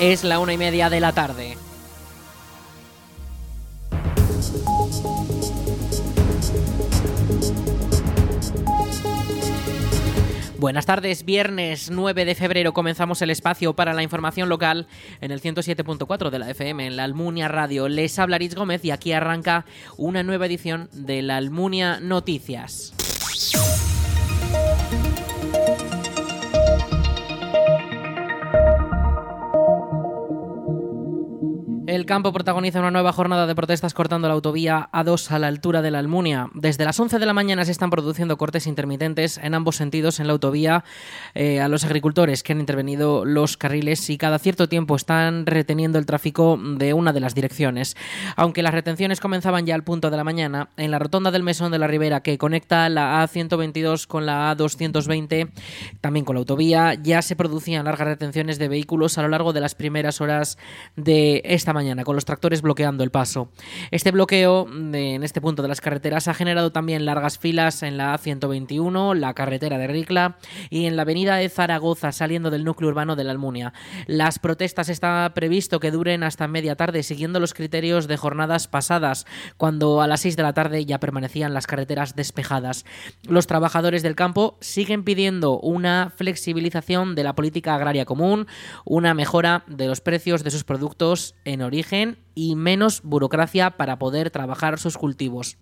Es la una y media de la tarde. Buenas tardes, viernes 9 de febrero comenzamos el espacio para la información local en el 107.4 de la FM en la Almunia Radio. Les habla Aritz Gómez y aquí arranca una nueva edición de la Almunia Noticias. Campo protagoniza una nueva jornada de protestas cortando la autovía A2 a la altura de la Almunia. Desde las 11 de la mañana se están produciendo cortes intermitentes en ambos sentidos en la autovía eh, a los agricultores que han intervenido los carriles y cada cierto tiempo están reteniendo el tráfico de una de las direcciones. Aunque las retenciones comenzaban ya al punto de la mañana, en la rotonda del Mesón de la Ribera que conecta la A122 con la A220, también con la autovía, ya se producían largas retenciones de vehículos a lo largo de las primeras horas de esta mañana con los tractores bloqueando el paso. Este bloqueo en este punto de las carreteras ha generado también largas filas en la A121, la carretera de Ricla y en la avenida de Zaragoza, saliendo del núcleo urbano de la Almunia. Las protestas está previsto que duren hasta media tarde, siguiendo los criterios de jornadas pasadas, cuando a las 6 de la tarde ya permanecían las carreteras despejadas. Los trabajadores del campo siguen pidiendo una flexibilización de la política agraria común, una mejora de los precios de sus productos en origen y menos burocracia para poder trabajar sus cultivos.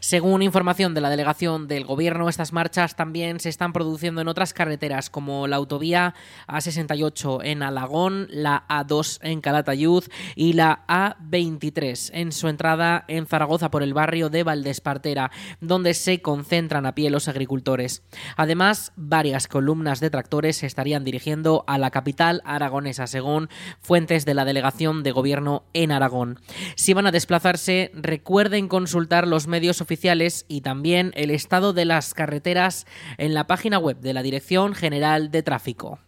Según información de la delegación del Gobierno, estas marchas también se están produciendo en otras carreteras como la autovía A68 en Alagón, la A2 en Calatayud y la A23 en su entrada en Zaragoza por el barrio de Valdespartera, donde se concentran a pie los agricultores. Además, varias columnas de tractores se estarían dirigiendo a la capital aragonesa, según fuentes de la delegación de Gobierno en Aragón. Si van a desplazarse, recuerden consultar los oficiales y también el estado de las carreteras en la página web de la Dirección General de Tráfico.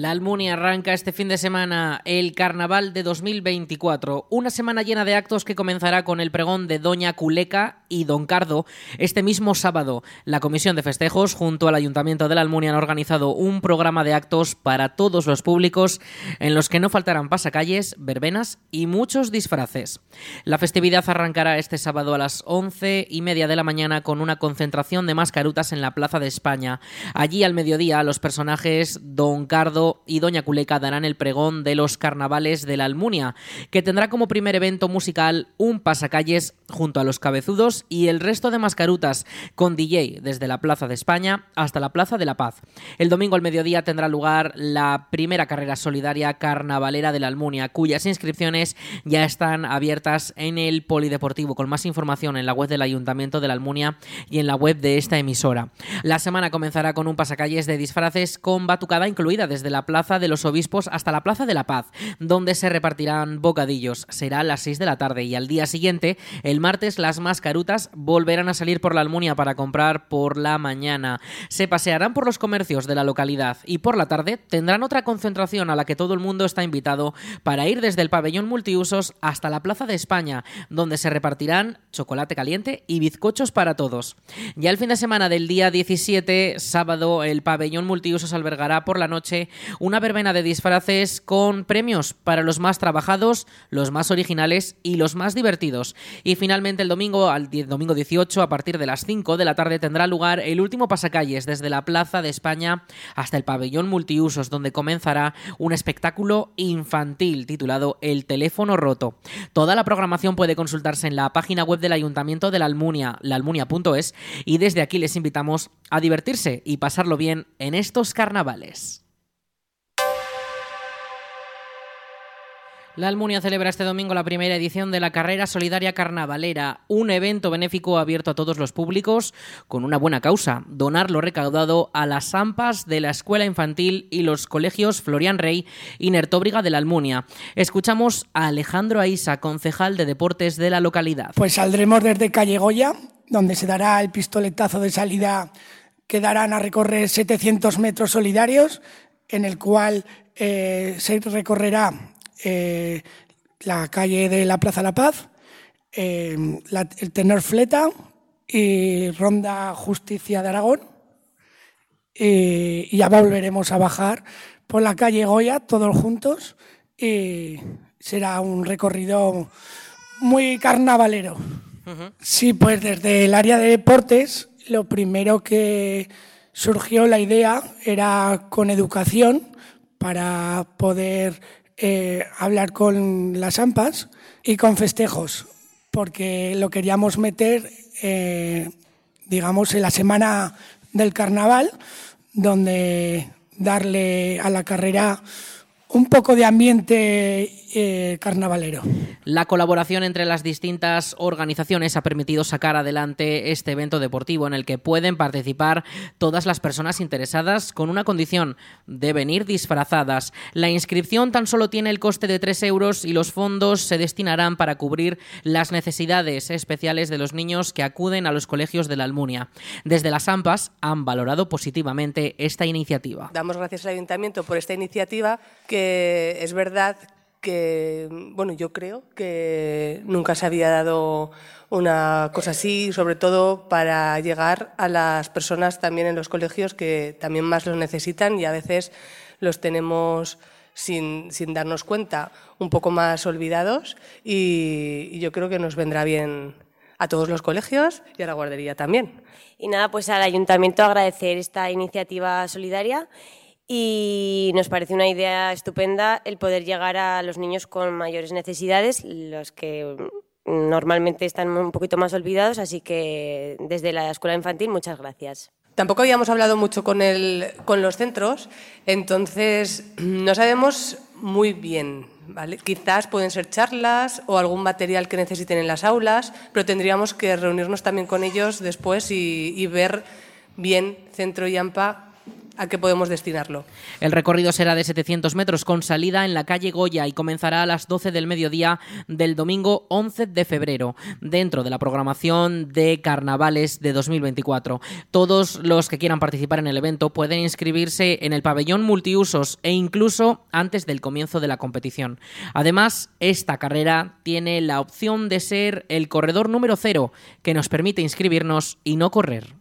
La Almunia arranca este fin de semana el Carnaval de 2024, una semana llena de actos que comenzará con el pregón de Doña Culeca y Don Cardo. Este mismo sábado, la Comisión de Festejos junto al Ayuntamiento de la Almunia han organizado un programa de actos para todos los públicos en los que no faltarán pasacalles, verbenas y muchos disfraces. La festividad arrancará este sábado a las once y media de la mañana con una concentración de mascarutas en la Plaza de España. Allí al mediodía los personajes Don Cardo y Doña Culeca darán el pregón de los carnavales de la Almunia, que tendrá como primer evento musical un pasacalles junto a los cabezudos y el resto de mascarutas, con DJ desde la Plaza de España hasta la Plaza de la Paz. El domingo al mediodía tendrá lugar la primera carrera solidaria carnavalera de la Almunia, cuyas inscripciones ya están abiertas en el Polideportivo, con más información en la web del Ayuntamiento de la Almunia y en la web de esta emisora. La semana comenzará con un pasacalles de disfraces con batucada incluida desde la Plaza de los Obispos hasta la Plaza de la Paz, donde se repartirán bocadillos. Será a las 6 de la tarde y al día siguiente, el martes, las mascarutas volverán a salir por la Almunia para comprar por la mañana. Se pasearán por los comercios de la localidad y por la tarde tendrán otra concentración a la que todo el mundo está invitado para ir desde el pabellón multiusos hasta la Plaza de España, donde se repartirán chocolate caliente y bizcochos para todos. Ya el fin de semana del día 17, sábado, el pabellón multiusos albergará por la noche una verbena de disfraces con premios para los más trabajados, los más originales y los más divertidos. Y finalmente el domingo, al domingo 18, a partir de las 5 de la tarde, tendrá lugar el último pasacalles desde la Plaza de España hasta el pabellón multiusos, donde comenzará un espectáculo infantil titulado El teléfono roto. Toda la programación puede consultarse en la página web del Ayuntamiento de la Almunia, laalmunia.es, y desde aquí les invitamos a divertirse y pasarlo bien en estos carnavales. La Almunia celebra este domingo la primera edición de la Carrera Solidaria Carnavalera, un evento benéfico abierto a todos los públicos con una buena causa, donar lo recaudado a las AMPAs de la Escuela Infantil y los colegios Florian Rey y Nertóbriga de la Almunia. Escuchamos a Alejandro Aisa, concejal de deportes de la localidad. Pues saldremos desde Calle Goya, donde se dará el pistoletazo de salida que darán a recorrer 700 metros solidarios, en el cual eh, se recorrerá eh, la calle de la Plaza La Paz, eh, el Tenor Fleta y Ronda Justicia de Aragón. y ya volveremos a bajar por la calle Goya todos juntos y será un recorrido muy carnavalero. Sí, pues desde el área de deportes lo primero que surgió la idea era con educación para poder eh, hablar con las AMPAs y con festejos, porque lo queríamos meter, eh, digamos, en la semana del carnaval, donde darle a la carrera un poco de ambiente eh, carnavalero. La colaboración entre las distintas organizaciones ha permitido sacar adelante este evento deportivo en el que pueden participar todas las personas interesadas con una condición de venir disfrazadas. La inscripción tan solo tiene el coste de 3 euros y los fondos se destinarán para cubrir las necesidades especiales de los niños que acuden a los colegios de la Almunia. Desde las AMPAS han valorado positivamente esta iniciativa. Damos gracias al Ayuntamiento por esta iniciativa que es verdad que, bueno, yo creo que nunca se había dado una cosa así, sobre todo para llegar a las personas también en los colegios que también más los necesitan y a veces los tenemos sin, sin darnos cuenta un poco más olvidados y, yo creo que nos vendrá bien a todos los colegios y a la guardería también. Y nada, pues al ayuntamiento agradecer esta iniciativa solidaria y nos parece una idea estupenda el poder llegar a los niños con mayores necesidades, los que normalmente están un poquito más olvidados, así que desde la escuela infantil muchas gracias. Tampoco habíamos hablado mucho con, el, con los centros, entonces no sabemos muy bien. Quizás pueden ser charlas o algún material que necesiten en las aulas, pero tendríamos que reunirnos también con ellos después y, y ver bien Centro y AMPA a qué podemos destinarlo. El recorrido será de 700 metros con salida en la calle Goya y comenzará a las 12 del mediodía del domingo 11 de febrero, dentro de la programación de carnavales de 2024. Todos los que quieran participar en el evento pueden inscribirse en el pabellón multiusos e incluso antes del comienzo de la competición. Además, esta carrera tiene la opción de ser el corredor número cero, que nos permite inscribirnos y no correr.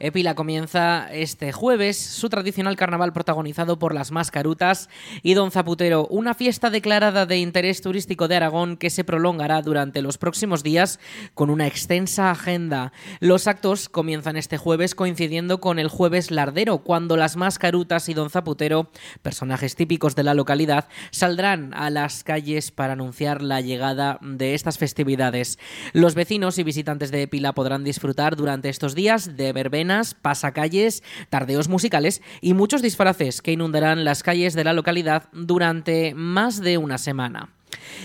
Epila comienza este jueves su tradicional carnaval protagonizado por las mascarutas y Don Zaputero, una fiesta declarada de interés turístico de Aragón que se prolongará durante los próximos días con una extensa agenda. Los actos comienzan este jueves coincidiendo con el jueves lardero, cuando las mascarutas y Don Zaputero, personajes típicos de la localidad, saldrán a las calles para anunciar la llegada de estas festividades. Los vecinos y visitantes de Epila podrán disfrutar durante estos días de verbena pasacalles, tardeos musicales y muchos disfraces que inundarán las calles de la localidad durante más de una semana.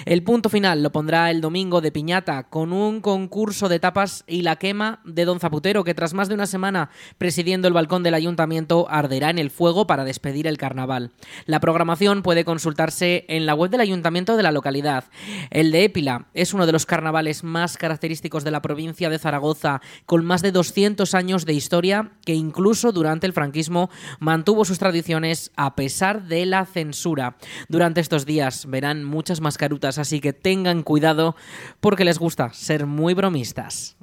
El punto final lo pondrá el domingo de Piñata con un concurso de tapas y la quema de Don Zaputero que tras más de una semana presidiendo el balcón del ayuntamiento arderá en el fuego para despedir el carnaval. La programación puede consultarse en la web del ayuntamiento de la localidad. El de Épila es uno de los carnavales más característicos de la provincia de Zaragoza con más de 200 años de historia que incluso durante el franquismo mantuvo sus tradiciones a pesar de la censura. Durante estos días verán muchas más carutas, así que tengan cuidado porque les gusta ser muy bromistas.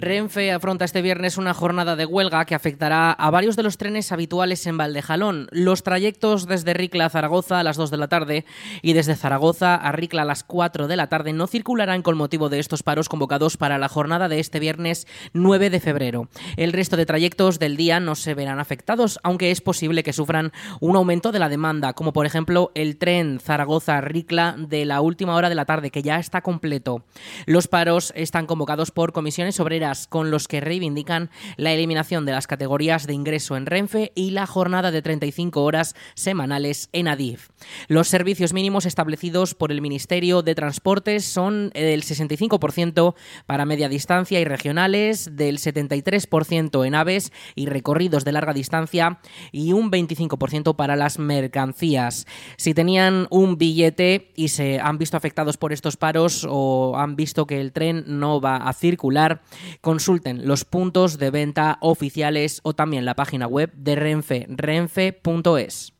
Renfe afronta este viernes una jornada de huelga que afectará a varios de los trenes habituales en Valdejalón. Los trayectos desde Ricla a Zaragoza a las 2 de la tarde y desde Zaragoza a Ricla a las 4 de la tarde no circularán con motivo de estos paros convocados para la jornada de este viernes 9 de febrero. El resto de trayectos del día no se verán afectados, aunque es posible que sufran un aumento de la demanda, como por ejemplo el tren Zaragoza-Ricla de la última hora de la tarde, que ya está completo. Los paros están convocados por comisiones obreras con los que reivindican la eliminación de las categorías de ingreso en Renfe y la jornada de 35 horas semanales en Adif. Los servicios mínimos establecidos por el Ministerio de Transportes son del 65% para media distancia y regionales, del 73% en aves y recorridos de larga distancia y un 25% para las mercancías. Si tenían un billete y se han visto afectados por estos paros o han visto que el tren no va a circular, consulten los puntos de venta oficiales o también la página web de Renfe, renfe.es.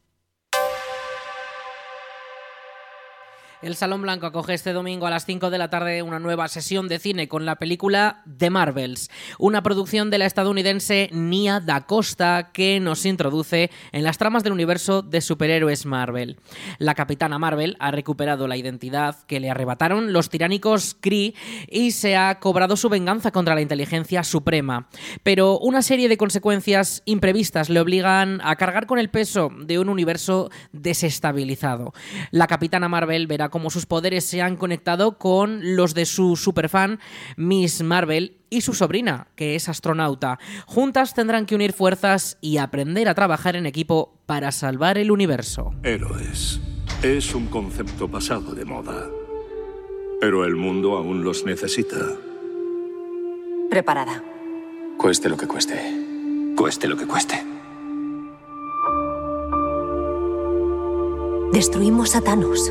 El Salón Blanco acoge este domingo a las 5 de la tarde una nueva sesión de cine con la película The Marvels, una producción de la estadounidense Nia Da Costa que nos introduce en las tramas del universo de superhéroes Marvel. La capitana Marvel ha recuperado la identidad que le arrebataron los tiránicos Kree y se ha cobrado su venganza contra la inteligencia suprema. Pero una serie de consecuencias imprevistas le obligan a cargar con el peso de un universo desestabilizado. La capitana Marvel verá como sus poderes se han conectado con los de su superfan Miss Marvel y su sobrina, que es astronauta. Juntas tendrán que unir fuerzas y aprender a trabajar en equipo para salvar el universo. Héroes. Es un concepto pasado de moda. Pero el mundo aún los necesita. Preparada. Cueste lo que cueste. Cueste lo que cueste. Destruimos a Thanos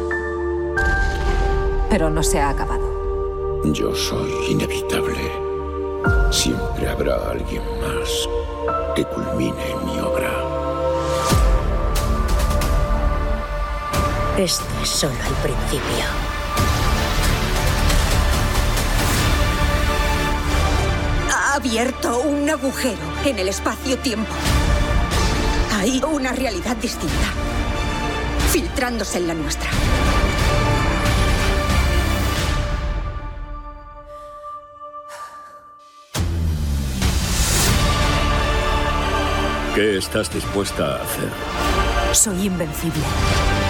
pero no se ha acabado. Yo soy inevitable. Siempre habrá alguien más que culmine mi obra. Esto es solo el principio. Ha abierto un agujero en el espacio-tiempo. Hay una realidad distinta, filtrándose en la nuestra. ¿Qué estás dispuesta a hacer? Soy invencible.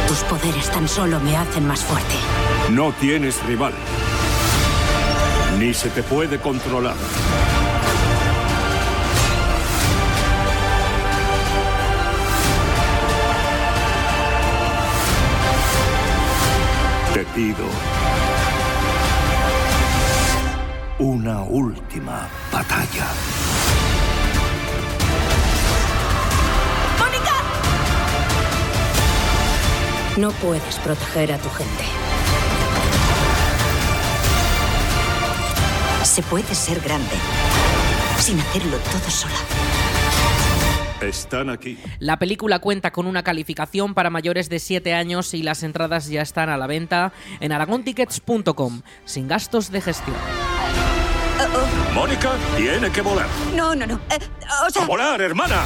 Tus poderes tan solo me hacen más fuerte. No tienes rival. Ni se te puede controlar. Te pido una última batalla. No puedes proteger a tu gente. Se puede ser grande sin hacerlo todo sola. Están aquí. La película cuenta con una calificación para mayores de 7 años y las entradas ya están a la venta en aragontickets.com, sin gastos de gestión. Mónica tiene que volar. No, no, no. Eh, o sea... ¡A volar, hermana!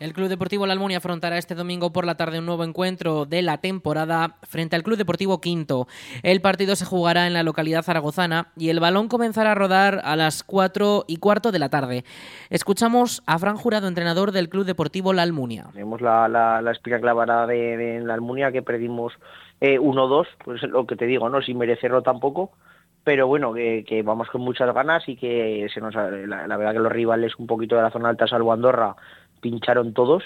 El Club Deportivo La Almunia afrontará este domingo por la tarde un nuevo encuentro de la temporada frente al Club Deportivo Quinto. El partido se jugará en la localidad zaragozana y el balón comenzará a rodar a las 4 y cuarto de la tarde. Escuchamos a Fran Jurado, entrenador del Club Deportivo La Almunia. Tenemos la, la, la espina clavada de, La Almunia que perdimos 1-2, eh, pues lo que te digo, no sin merecerlo tampoco pero bueno, que, vamos con muchas ganas y que se nos la, la, verdad que los rivales un poquito de la zona alta, salvo Andorra, pincharon todos.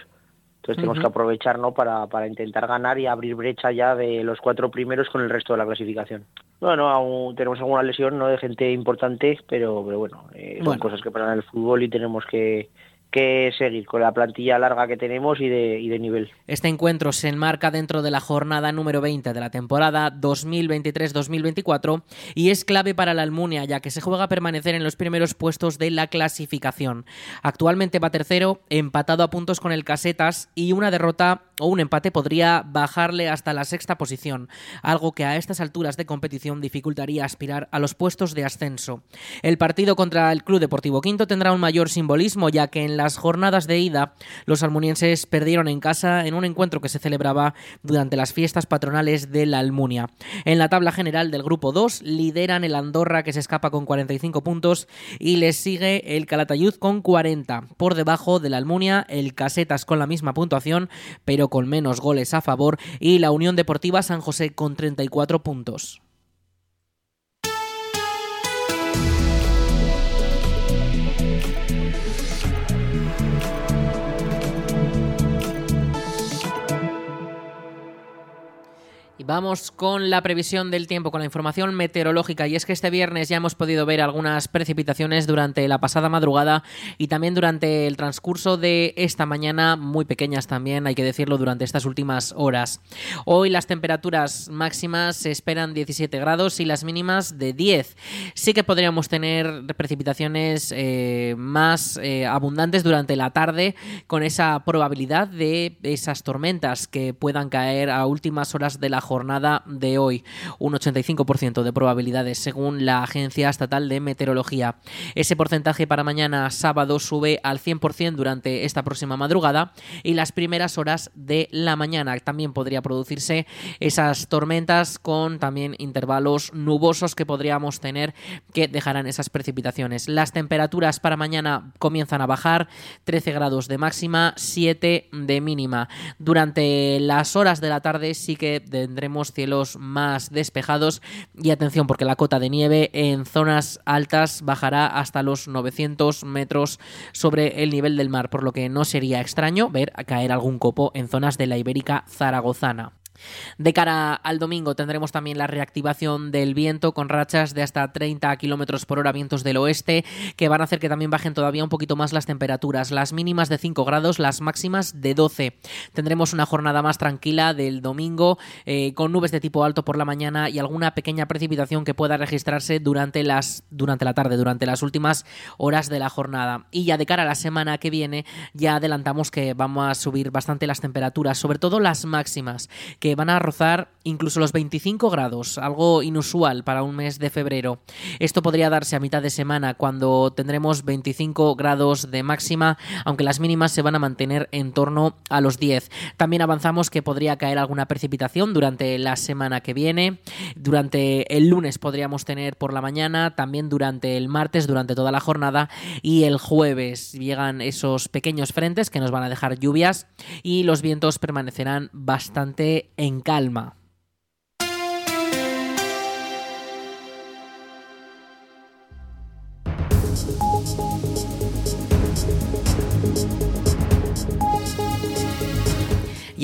Entonces tenemos que aprovechar ¿no? para, para intentar ganar y abrir brecha ya de los cuatro primeros con el resto de la clasificación. Bueno, aún tenemos alguna lesión no de gente importante, pero, pero bueno, eh, son cosas que pasan en el fútbol y tenemos que, que seguir con la plantilla larga que tenemos y de, nivel. Este encuentro se enmarca dentro de la jornada número 20 de la temporada 2023-2024 y es clave para la Almunia ya que se juega a permanecer en los primeros puestos de la clasificación. Actualmente va tercero, empatado a puntos con el Casetas y una derrota o un empate podría bajarle hasta la sexta posición, algo que a estas alturas de competición dificultaría aspirar a los puestos de ascenso. El partido contra el Club Deportivo Quinto tendrá un mayor simbolismo ya que en la las jornadas de ida, los almunienses perdieron en casa en un encuentro que se celebraba durante las fiestas patronales de la Almunia. En la tabla general del grupo 2 lideran el Andorra que se escapa con 45 puntos y les sigue el Calatayud con 40. Por debajo de la Almunia, el Casetas con la misma puntuación, pero con menos goles a favor, y la Unión Deportiva San José con 34 puntos. Vamos con la previsión del tiempo, con la información meteorológica. Y es que este viernes ya hemos podido ver algunas precipitaciones durante la pasada madrugada y también durante el transcurso de esta mañana, muy pequeñas también, hay que decirlo, durante estas últimas horas. Hoy las temperaturas máximas se esperan 17 grados y las mínimas de 10. Sí que podríamos tener precipitaciones eh, más eh, abundantes durante la tarde, con esa probabilidad de esas tormentas que puedan caer a últimas horas de la jornada jornada de hoy. Un 85% de probabilidades según la Agencia Estatal de Meteorología. Ese porcentaje para mañana sábado sube al 100% durante esta próxima madrugada y las primeras horas de la mañana. También podría producirse esas tormentas con también intervalos nubosos que podríamos tener que dejarán esas precipitaciones. Las temperaturas para mañana comienzan a bajar, 13 grados de máxima, 7 de mínima. Durante las horas de la tarde sí que tendremos cielos más despejados y atención porque la cota de nieve en zonas altas bajará hasta los 900 metros sobre el nivel del mar, por lo que no sería extraño ver caer algún copo en zonas de la Ibérica zaragozana. De cara al domingo tendremos también la reactivación del viento con rachas de hasta 30 kilómetros por hora, vientos del oeste, que van a hacer que también bajen todavía un poquito más las temperaturas. Las mínimas de 5 grados, las máximas de 12. Tendremos una jornada más tranquila del domingo eh, con nubes de tipo alto por la mañana y alguna pequeña precipitación que pueda registrarse durante, las, durante la tarde, durante las últimas horas de la jornada. Y ya de cara a la semana que viene, ya adelantamos que vamos a subir bastante las temperaturas, sobre todo las máximas que van a rozar incluso los 25 grados, algo inusual para un mes de febrero. Esto podría darse a mitad de semana cuando tendremos 25 grados de máxima, aunque las mínimas se van a mantener en torno a los 10. También avanzamos que podría caer alguna precipitación durante la semana que viene. Durante el lunes podríamos tener por la mañana, también durante el martes, durante toda la jornada y el jueves llegan esos pequeños frentes que nos van a dejar lluvias y los vientos permanecerán bastante en calma.